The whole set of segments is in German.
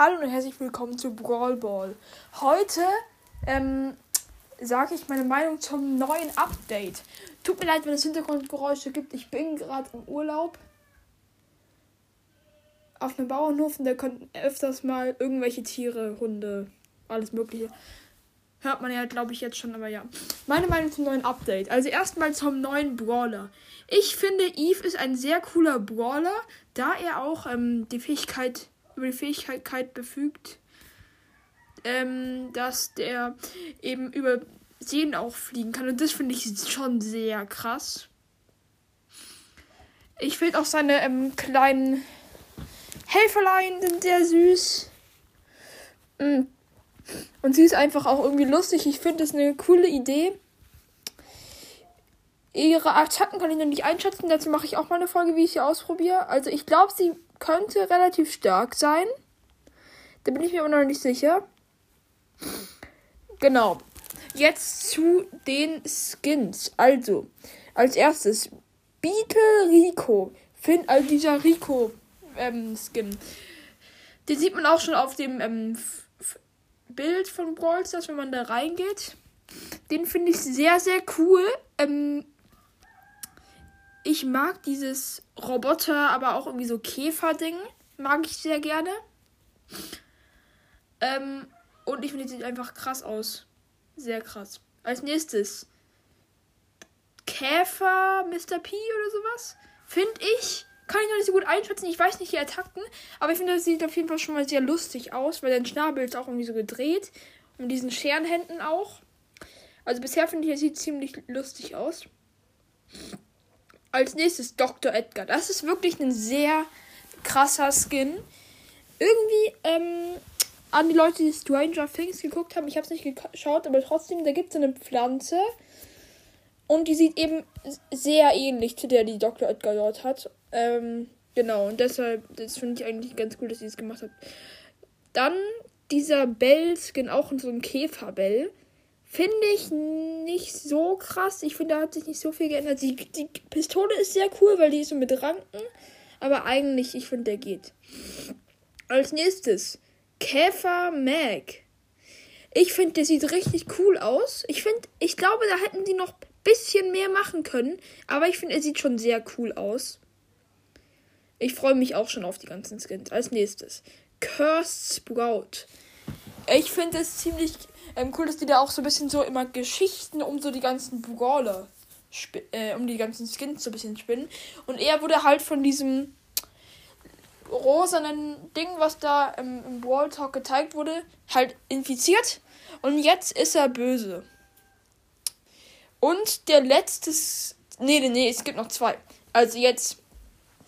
Hallo und herzlich willkommen zu Brawl Ball. Heute ähm, sage ich meine Meinung zum neuen Update. Tut mir leid, wenn es Hintergrundgeräusche gibt. Ich bin gerade im Urlaub auf einem Bauernhof und da könnten öfters mal irgendwelche Tiere, Hunde, alles Mögliche. Hört man ja, glaube ich, jetzt schon, aber ja. Meine Meinung zum neuen Update. Also erstmal zum neuen Brawler. Ich finde, Eve ist ein sehr cooler Brawler, da er auch ähm, die Fähigkeit, über die Fähigkeit befügt, ähm, dass der eben über Seen auch fliegen kann. Und das finde ich schon sehr krass. Ich finde auch seine ähm, kleinen Helferlein sind sehr süß. Mm. Und sie ist einfach auch irgendwie lustig. Ich finde es eine coole Idee. Ihre Attacken kann ich noch nicht einschätzen. Dazu mache ich auch mal eine Folge, wie ich sie ausprobiere. Also ich glaube, sie könnte relativ stark sein. Da bin ich mir aber noch nicht sicher. Genau. Jetzt zu den Skins. Also, als erstes Beetle Rico. Find, also dieser Rico ähm, Skin. Den sieht man auch schon auf dem ähm, Bild von Brawl Stars, wenn man da reingeht. Den finde ich sehr, sehr cool. Ähm, ich mag dieses Roboter, aber auch irgendwie so Käfer-Ding. Mag ich sehr gerne. Ähm, und ich finde, die sieht einfach krass aus. Sehr krass. Als nächstes Käfer Mr. P oder sowas. Finde ich. Kann ich noch nicht so gut einschätzen. Ich weiß nicht die Attacken. Aber ich finde, das sieht auf jeden Fall schon mal sehr lustig aus, weil dein Schnabel ist auch irgendwie so gedreht. Und diesen Scherenhänden auch. Also bisher finde ich, er sieht ziemlich lustig aus. Als nächstes Dr. Edgar. Das ist wirklich ein sehr krasser Skin. Irgendwie, ähm, an die Leute, die Stranger Things geguckt haben, ich habe es nicht geschaut, aber trotzdem, da gibt es eine Pflanze. Und die sieht eben sehr ähnlich zu der, die Dr. Edgar dort hat. Ähm, genau, und deshalb, das finde ich eigentlich ganz cool, dass sie es gemacht hat. Dann dieser Bell-Skin, auch in so einem Käferbell. Finde ich nicht so krass. Ich finde, da hat sich nicht so viel geändert. Die, die Pistole ist sehr cool, weil die ist so mit Ranken. Aber eigentlich, ich finde, der geht. Als nächstes, Käfer Mag. Ich finde, der sieht richtig cool aus. Ich finde, ich glaube, da hätten die noch ein bisschen mehr machen können. Aber ich finde, er sieht schon sehr cool aus. Ich freue mich auch schon auf die ganzen Skins. Als nächstes, Cursed Sprout. Ich finde es ziemlich ähm, cool, dass die da auch so ein bisschen so immer Geschichten um so die ganzen Brawler, äh, um die ganzen Skins so ein bisschen spinnen. Und er wurde halt von diesem rosanen Ding, was da ähm, im Brawl Talk gezeigt wurde, halt infiziert. Und jetzt ist er böse. Und der letzte. Nee, nee, nee, es gibt noch zwei. Also jetzt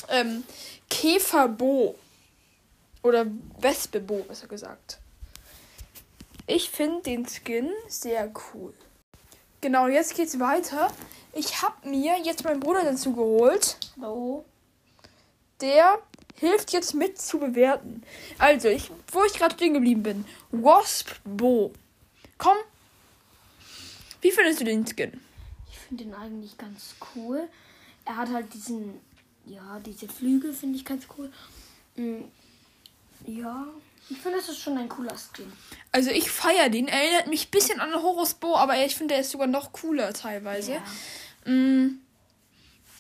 ähm, Käferbo. Oder Wespebo, besser gesagt. Ich finde den Skin sehr cool. Genau, jetzt geht's weiter. Ich habe mir jetzt meinen Bruder dazu geholt. Oh. Der hilft jetzt mit zu bewerten. Also, ich, wo ich gerade stehen geblieben bin. Wasp Bo. Komm. Wie findest du den Skin? Ich finde den eigentlich ganz cool. Er hat halt diesen, ja, diese Flügel finde ich ganz cool. Mm, ja, ich finde, das ist schon ein cooler Skin. Also ich feiere den. Er erinnert mich ein bisschen an Horus Bo, aber ich finde, er ist sogar noch cooler teilweise. Ja. Mm.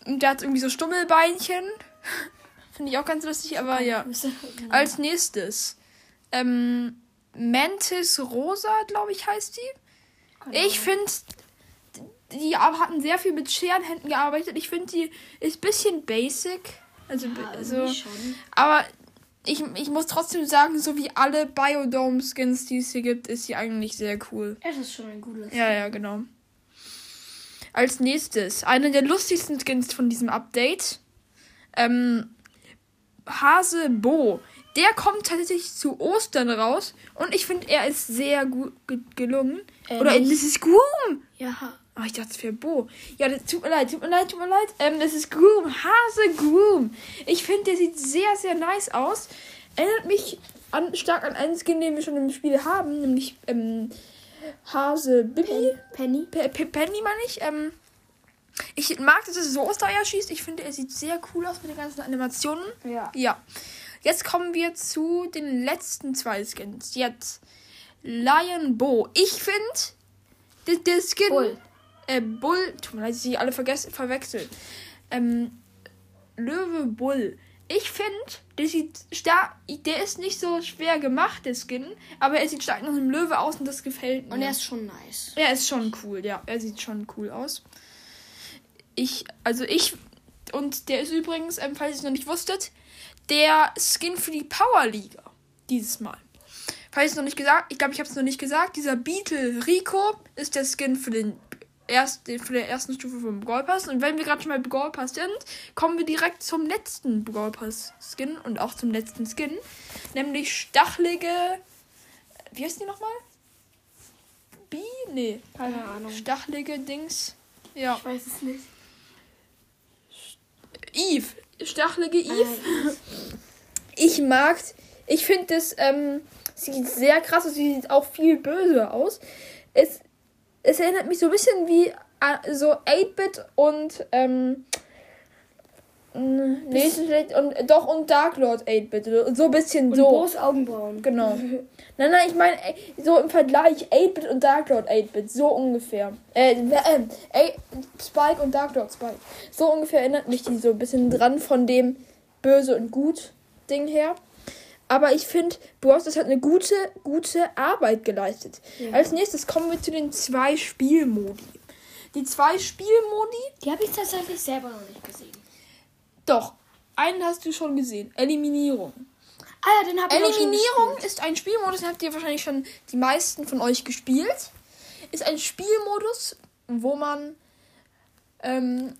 Und der hat irgendwie so Stummelbeinchen. finde ich auch ganz lustig, aber ja. Als nächstes. Ähm, Mantis Rosa, glaube ich, heißt die. Ich finde, die hatten sehr viel mit Scherenhänden gearbeitet. Ich finde, die ist ein bisschen basic. Also, Ja, also aber ich, ich muss trotzdem sagen, so wie alle Biodome-Skins, die es hier gibt, ist sie eigentlich sehr cool. Es ist schon ein Skin. Ja, ja, genau. Als nächstes, einer der lustigsten Skins von diesem Update. Ähm, Hase Bo. Der kommt tatsächlich zu Ostern raus und ich finde, er ist sehr gut ge gelungen. Äh, Oder das ist Groom. Ja, Oh, ich dachte, es wäre Bo. Ja, das tut mir leid, tut mir leid, tut mir leid. Ähm, das ist Groom, Hase Groom. Ich finde, der sieht sehr, sehr nice aus. Erinnert mich an, stark an einen Skin, den wir schon im Spiel haben, nämlich ähm, Hase Bibi. Penny. Pe Pe Penny meine ich. Ähm, ich mag, dass es so Ostereier schießt. Ich finde, er sieht sehr cool aus mit den ganzen Animationen. Ja. Ja. Jetzt kommen wir zu den letzten zwei Skins. Jetzt Lion Bo. Ich finde, der, der Skin. Bull. Äh, Bull. Tut mir leid, sie alle vergessen, verwechselt. Ähm, Löwe Bull. Ich finde, der sieht stark. Der ist nicht so schwer gemacht, der Skin. Aber er sieht stark nach einem Löwe aus und das gefällt mir. Und er ist schon nice. Er ist schon cool, ja. Er sieht schon cool aus. Ich, also ich, und der ist übrigens, ähm, falls ihr es noch nicht wusstet, der Skin für die Powerliga. Dieses Mal. Falls ich es noch nicht gesagt, ich glaube, ich habe es noch nicht gesagt, dieser Beetle Rico ist der Skin für den erst, für der ersten Stufe vom Brawl Pass. Und wenn wir gerade schon mal Brawl Pass sind, kommen wir direkt zum letzten Brawl Pass Skin und auch zum letzten Skin. Nämlich stachelige, wie heißt die nochmal? Bi? Nee. Keine Ahnung. Stachelige Dings. Ja. Ich weiß es nicht. Eve. Stachelige Eve. Ich mag, ich finde das, ähm, sieht sehr krass aus, sie sieht auch viel böse aus. Es, es erinnert mich so ein bisschen wie äh, so 8-Bit und, ähm, nee, ist nicht, und doch und Dark Lord 8-Bit. So ein bisschen Und so. große Augenbrauen. Genau. Nein, nein, ich meine, ey, so im Vergleich 8-Bit und Dark Lord 8-Bit, so ungefähr. Äh, äh, ey, Spike und Dark Lord Spike. So ungefähr erinnert mich die so ein bisschen dran von dem Böse und Gut Ding her. Aber ich finde, Bros, das hat eine gute, gute Arbeit geleistet. Ja. Als nächstes kommen wir zu den zwei Spielmodi. Die zwei Spielmodi, Die habe ich tatsächlich selber noch nicht gesehen. doch, einen hast du schon gesehen. Eliminierung. Ah ja, den habe ich Eliminierung ist ein Spielmodus, den habt ihr wahrscheinlich schon die meisten von euch gespielt. Ist ein Spielmodus, wo man ähm,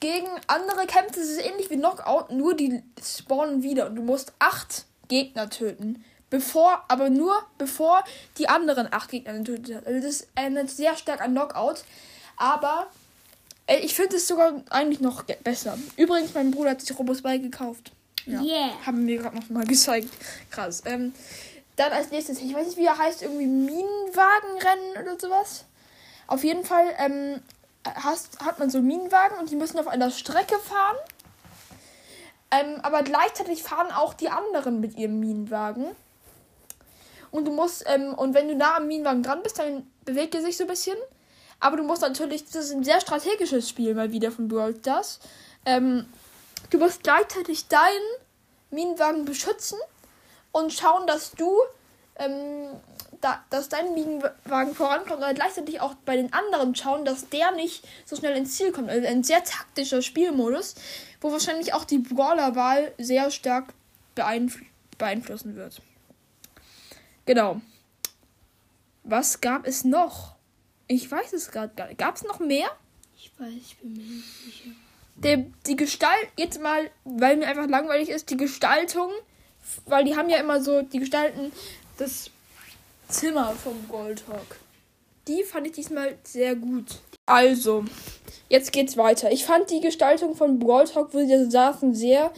gegen andere kämpft. Es ist ähnlich wie Knockout, nur die spawnen wieder und du musst acht Gegner töten. Bevor, aber nur bevor die anderen acht Gegner getötet hat. Also das erinnert sehr stark an Knockout. Aber äh, ich finde es sogar eigentlich noch besser. Übrigens, mein Bruder hat sich Robos Ball gekauft. Ja. Yeah. Haben wir gerade noch mal gezeigt. Krass. Ähm, dann als nächstes, ich weiß nicht, wie er heißt, irgendwie Minenwagenrennen oder sowas. Auf jeden Fall ähm, hast, hat man so Minenwagen und die müssen auf einer Strecke fahren. Ähm, aber gleichzeitig fahren auch die anderen mit ihrem Minenwagen. Und du musst, ähm, und wenn du nah am Minenwagen dran bist, dann bewegt er sich so ein bisschen. Aber du musst natürlich, das ist ein sehr strategisches Spiel mal wieder von Brawl Stars. Ähm, du musst gleichzeitig deinen Minenwagen beschützen und schauen, dass du, ähm, da, dass dein Minenwagen vorankommt, aber gleichzeitig auch bei den anderen schauen, dass der nicht so schnell ins Ziel kommt. Also ein sehr taktischer Spielmodus, wo wahrscheinlich auch die Brawlerwahl sehr stark beeinfl beeinflussen wird. Genau. Was gab es noch? Ich weiß es gerade gar nicht. Gab es noch mehr? Ich weiß, ich bin mir nicht sicher. Der, die Gestalt, jetzt mal, weil mir einfach langweilig ist, die Gestaltung, weil die haben ja immer so, die gestalten das Zimmer vom Goldhawk. Die fand ich diesmal sehr gut. Also, jetzt geht's weiter. Ich fand die Gestaltung von Goldhawk, wo sie da saßen, sehr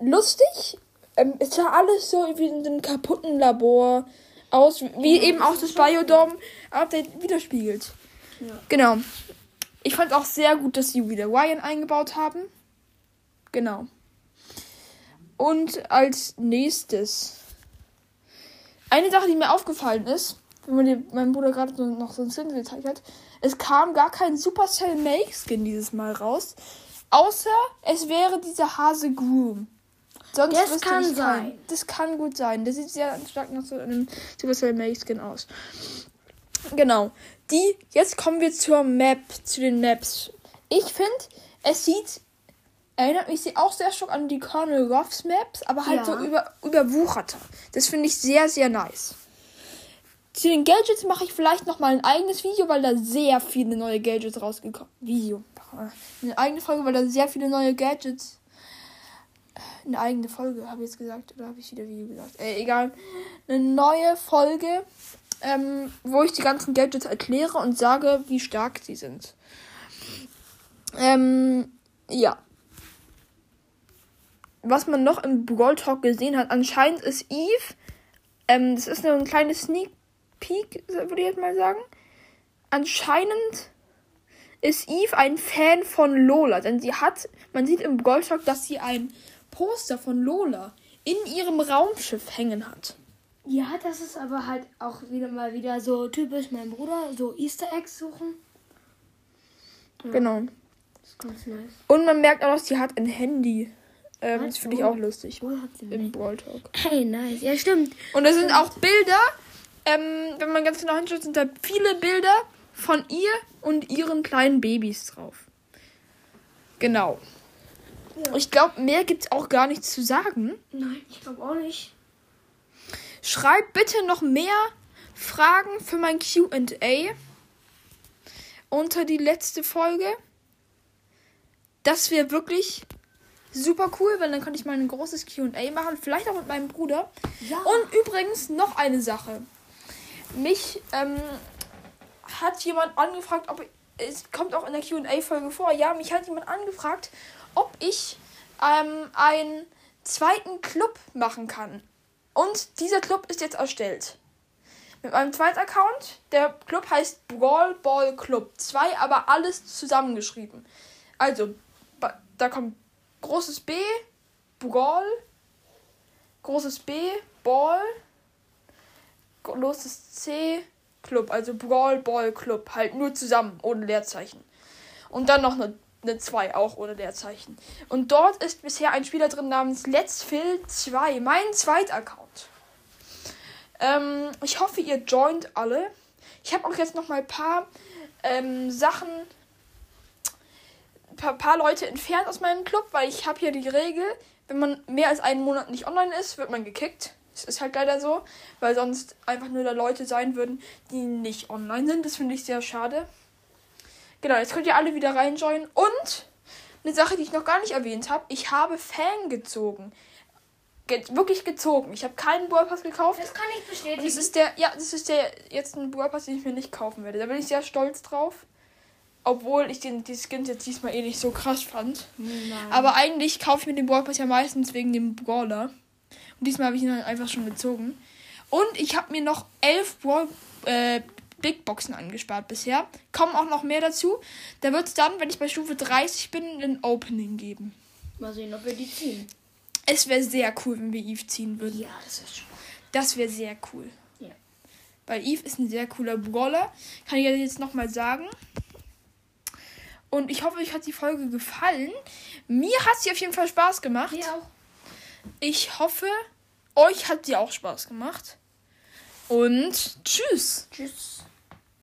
lustig. Ähm, es sah alles so wie in einem kaputten Labor aus, wie eben auch das Biodome-Update widerspiegelt. Ja. Genau. Ich fand auch sehr gut, dass sie wieder Ryan eingebaut haben. Genau. Und als nächstes. Eine Sache, die mir aufgefallen ist, wenn man dir, mein Bruder gerade so, noch so ein Skin gezeigt hat, es kam gar kein Supercell Make Skin dieses Mal raus. Außer es wäre dieser Hase Groom. Sonst Das kann sein. Das kann gut sein. Das sieht sehr stark nach so einem Supercell Make Skin aus. Genau. Die, jetzt kommen wir zur Map, zu den Maps. Ich finde, es sieht, erinnert mich sie auch sehr stark an die Colonel Ruffs Maps, aber halt Ja. so über, überwucherter. Das finde ich sehr, sehr nice. Zu den Gadgets mache ich vielleicht noch mal ein eigenes Video, weil da sehr viele neue Gadgets rausgekommen Video. Eine eigene Folge, weil da sehr viele neue Gadgets. Eine eigene Folge, habe ich jetzt gesagt. Oder habe ich wieder Video gesagt? Äh, egal. Eine neue Folge, ähm, wo ich die ganzen Gadgets erkläre und sage, wie stark sie sind. Ähm, ja. Was man noch im Brawl Talk gesehen hat, anscheinend ist Eve, ähm, das ist nur ein kleines Sneak Peek, würde ich jetzt mal sagen. Anscheinend ist Eve ein Fan von Lola, denn sie hat, man sieht im Brawl Talk, dass sie ein Poster von Lola in ihrem Raumschiff hängen hat. Ja, das ist aber halt auch wieder mal wieder so typisch mein Bruder, so Easter Eggs suchen. Genau. Das ist ganz nice. Und man merkt auch, sie hat ein Handy. Ähm, das finde ich Wo? auch lustig. Hat sie Im? Brawl Talk. Hey, nice. Ja, stimmt. Und da sind auch Bilder. Ähm, wenn man ganz genau hinschaut, sind da viele Bilder von ihr und ihren kleinen Babys drauf. Genau. Ja. Ich glaube, mehr gibt es auch gar nichts zu sagen. Nein, ich glaube auch nicht. Schreibt bitte noch mehr Fragen für mein QA unter die letzte Folge. Das wäre wirklich super cool, weil dann könnte ich mal ein großes QA machen. Vielleicht auch mit meinem Bruder. Ja. Und übrigens noch eine Sache. Mich ähm, hat jemand angefragt, ob es kommt auch in der QA-Folge vor. Ja, mich hat jemand angefragt, ob ich ähm, einen zweiten Club machen kann. Und dieser Club ist jetzt erstellt. Mit meinem zweiten Account. Der Club heißt Brawl Ball Club 2, aber alles zusammengeschrieben. Also, da kommt großes B, Brawl, großes B, Ball, großes C, Club. Also Brawl Ball Club. Halt nur zusammen, ohne Leerzeichen. Und dann noch eine, eine 2, auch ohne Leerzeichen. Und dort ist bisher ein Spieler drin namens Let's Fill 2, mein zweiter Account. Ähm, ich hoffe, ihr joint alle. Ich habe auch jetzt noch mal ein paar ähm, Sachen, ein paar, Leute entfernt aus meinem Club, weil ich habe hier die Regel, wenn man mehr als einen Monat nicht online ist, wird man gekickt. Das ist halt leider so, weil sonst einfach nur da Leute sein würden, die nicht online sind. Das finde ich sehr schade. Genau, jetzt könnt ihr alle wieder reinjoinen. Und eine Sache, die ich noch gar nicht erwähnt habe, ich habe Fan gezogen. Ge wirklich gezogen. Ich habe keinen Brawl Pass gekauft. Das kann ich Und bestätigen. es ist der, ja, das ist der jetzt ein Brawl Pass, den ich mir nicht kaufen werde. Da bin ich sehr stolz drauf. Obwohl ich den, die Skins jetzt diesmal eh nicht so krass fand. Nein. Aber eigentlich kaufe ich mir den Brawl Pass ja meistens wegen dem Brawler. Und diesmal habe ich ihn dann einfach schon gezogen. Und ich habe mir noch elf Brawl, äh, Big Boxen angespart bisher. Kommen auch noch mehr dazu. Da wird es dann, wenn ich bei Stufe 30 bin, ein Opening geben. Mal sehen, ob wir die ziehen. Es wäre sehr cool, wenn wir Eve ziehen würden. Ja, das ist schon. Das wäre sehr cool. Ja. Weil Eve ist ein sehr cooler Brawler. Kann ich jetzt nochmal sagen. Und ich hoffe, euch hat die Folge gefallen. Mir hat sie auf jeden Fall Spaß gemacht. Mir auch. Ich hoffe, euch hat sie auch Spaß gemacht. Und tschüss. Tschüss.